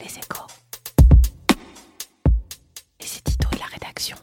Les échos. C'est Tito et la rédaction.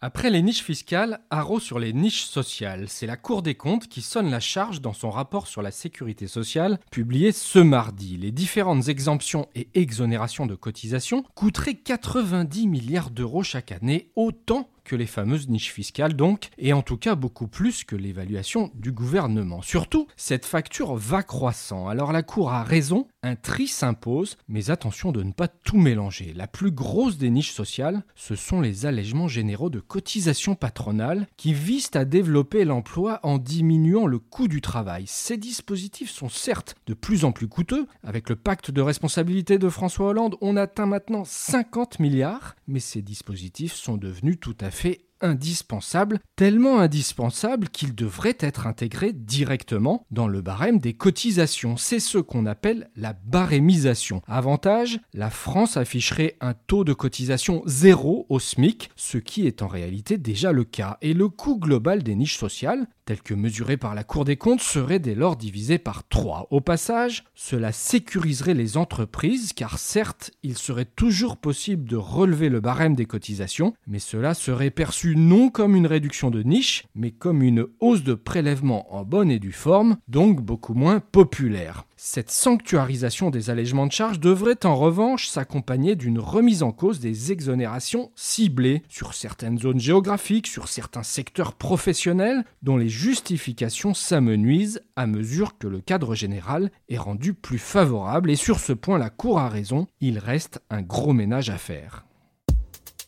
Après les niches fiscales, haro sur les niches sociales. C'est la Cour des comptes qui sonne la charge dans son rapport sur la sécurité sociale, publié ce mardi. Les différentes exemptions et exonérations de cotisations coûteraient 90 milliards d'euros chaque année, autant que les fameuses niches fiscales donc, et en tout cas beaucoup plus que l'évaluation du gouvernement. Surtout, cette facture va croissant. Alors la Cour a raison, un tri s'impose, mais attention de ne pas tout mélanger. La plus grosse des niches sociales, ce sont les allègements généraux de cotisations patronales qui visent à développer l'emploi en diminuant le coût du travail. Ces dispositifs sont certes de plus en plus coûteux. Avec le pacte de responsabilité de François Hollande, on atteint maintenant 50 milliards, mais ces dispositifs sont devenus tout à fait fait indispensable, tellement indispensable qu'il devrait être intégré directement dans le barème des cotisations. C'est ce qu'on appelle la barémisation. Avantage, la France afficherait un taux de cotisation zéro au SMIC, ce qui est en réalité déjà le cas. Et le coût global des niches sociales, tel que mesuré par la Cour des comptes, serait dès lors divisé par 3. Au passage, cela sécuriserait les entreprises, car certes, il serait toujours possible de relever le barème des cotisations, mais cela serait perçu non comme une réduction de niche, mais comme une hausse de prélèvement en bonne et due forme, donc beaucoup moins populaire. Cette sanctuarisation des allègements de charges devrait en revanche s'accompagner d'une remise en cause des exonérations ciblées sur certaines zones géographiques, sur certains secteurs professionnels, dont les justifications s'amenuisent à mesure que le cadre général est rendu plus favorable. Et sur ce point, la Cour a raison, il reste un gros ménage à faire.